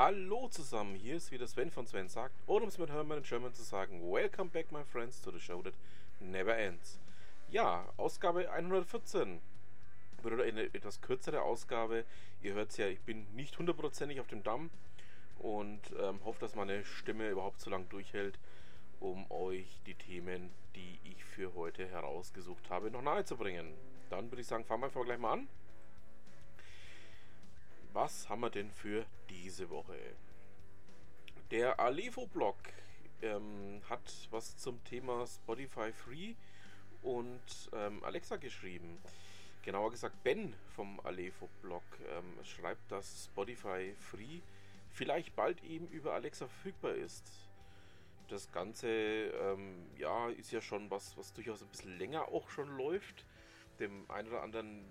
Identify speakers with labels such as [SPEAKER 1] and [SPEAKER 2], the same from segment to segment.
[SPEAKER 1] Hallo zusammen, hier ist wieder Sven von Sven sagt, oder um es mit Hermann in German zu sagen, Welcome back my friends to the show that never ends. Ja, Ausgabe 114. Oder eine etwas kürzere Ausgabe. Ihr hört es ja, ich bin nicht hundertprozentig auf dem Damm und ähm, hoffe, dass meine Stimme überhaupt so lange durchhält, um euch die Themen, die ich für heute herausgesucht habe, noch nahe zu bringen. Dann würde ich sagen, fangen wir einfach gleich mal an. Was haben wir denn für diese Woche? Der Alevo-Blog ähm, hat was zum Thema Spotify Free und ähm, Alexa geschrieben. Genauer gesagt, Ben vom Alevo-Blog ähm, schreibt, dass Spotify Free vielleicht bald eben über Alexa verfügbar ist. Das Ganze ähm, ja, ist ja schon was, was durchaus ein bisschen länger auch schon läuft. Dem einen oder anderen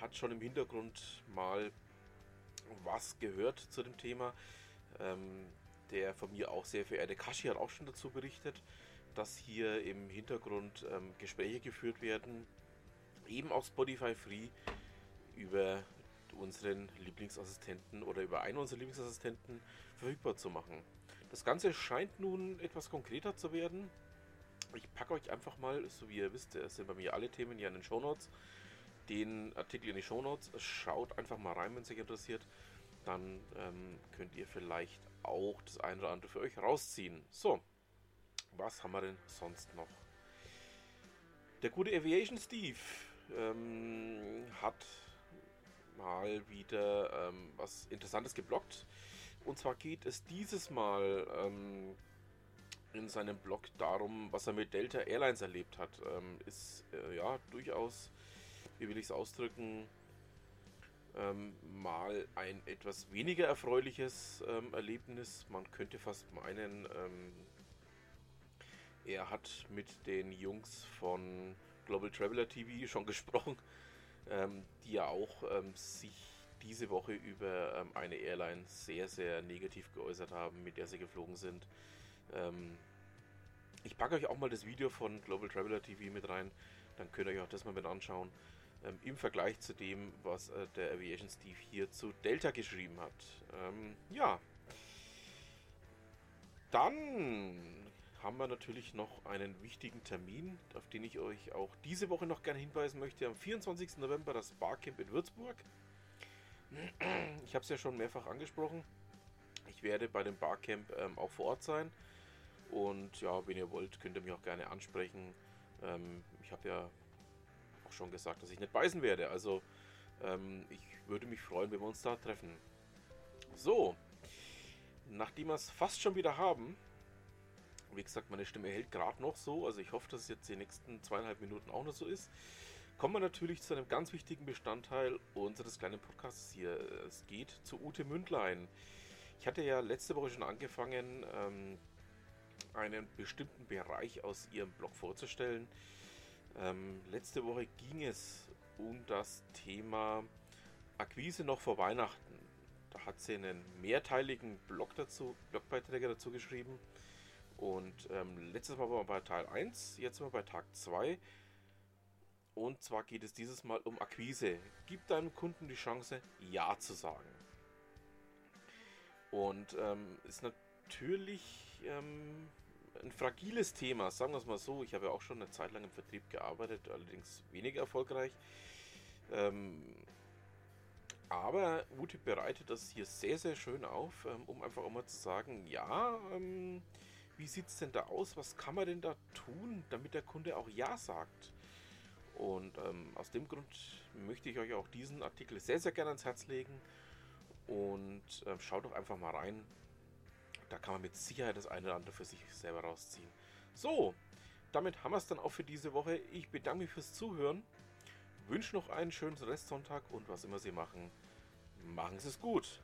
[SPEAKER 1] hat schon im Hintergrund mal was gehört zu dem Thema. Ähm, der von mir auch sehr verehrte Kashi hat auch schon dazu berichtet, dass hier im Hintergrund ähm, Gespräche geführt werden, eben auf Spotify Free über unseren Lieblingsassistenten oder über einen unserer Lieblingsassistenten verfügbar zu machen. Das Ganze scheint nun etwas konkreter zu werden. Ich packe euch einfach mal, so wie ihr wisst, sind bei mir alle Themen hier in den Show Notes den Artikel in die Shownotes. Schaut einfach mal rein, wenn es euch interessiert. Dann ähm, könnt ihr vielleicht auch das eine oder andere für euch rausziehen. So, was haben wir denn sonst noch? Der gute Aviation Steve ähm, hat mal wieder ähm, was Interessantes geblockt. Und zwar geht es dieses Mal ähm, in seinem Blog darum, was er mit Delta Airlines erlebt hat. Ähm, ist äh, ja durchaus wie will ich es ausdrücken, ähm, mal ein etwas weniger erfreuliches ähm, Erlebnis. Man könnte fast meinen, ähm, er hat mit den Jungs von Global Traveler TV schon gesprochen, ähm, die ja auch ähm, sich diese Woche über ähm, eine Airline sehr, sehr negativ geäußert haben, mit der sie geflogen sind. ich packe euch auch mal das Video von Global Traveler TV mit rein, dann könnt ihr euch auch das mal mit anschauen ähm, im Vergleich zu dem, was äh, der Aviation Steve hier zu Delta geschrieben hat. Ähm, ja. Dann haben wir natürlich noch einen wichtigen Termin, auf den ich euch auch diese Woche noch gerne hinweisen möchte. Am 24. November das Barcamp in Würzburg. Ich habe es ja schon mehrfach angesprochen. Ich werde bei dem Barcamp ähm, auch vor Ort sein. Und ja, wenn ihr wollt, könnt ihr mich auch gerne ansprechen. Ähm, ich habe ja auch schon gesagt, dass ich nicht beißen werde. Also ähm, ich würde mich freuen, wenn wir uns da treffen. So, nachdem wir es fast schon wieder haben, wie gesagt, meine Stimme hält gerade noch so, also ich hoffe, dass es jetzt die nächsten zweieinhalb Minuten auch noch so ist, kommen wir natürlich zu einem ganz wichtigen Bestandteil unseres kleinen Podcasts hier. Es geht zu Ute Mündlein. Ich hatte ja letzte Woche schon angefangen, ähm, einen bestimmten Bereich aus ihrem Blog vorzustellen. Ähm, letzte Woche ging es um das Thema Akquise noch vor Weihnachten. Da hat sie einen mehrteiligen Blog dazu, Blogbeiträge dazu geschrieben. Und ähm, letztes Mal waren wir bei Teil 1, jetzt sind wir bei Tag 2. Und zwar geht es dieses Mal um Akquise. Gib deinem Kunden die Chance, Ja zu sagen. Und ähm, ist natürlich ähm, ein fragiles Thema, sagen wir es mal so. Ich habe ja auch schon eine Zeit lang im Vertrieb gearbeitet, allerdings weniger erfolgreich. Ähm, aber Ute bereitet das hier sehr, sehr schön auf, ähm, um einfach auch mal zu sagen, ja, ähm, wie sieht es denn da aus? Was kann man denn da tun, damit der Kunde auch Ja sagt? Und ähm, aus dem Grund möchte ich euch auch diesen Artikel sehr, sehr gerne ans Herz legen. Und äh, schaut doch einfach mal rein da kann man mit Sicherheit das eine oder andere für sich selber rausziehen. So, damit haben wir es dann auch für diese Woche. Ich bedanke mich fürs Zuhören, wünsche noch einen schönen Restsonntag und was immer Sie machen, machen Sie es gut.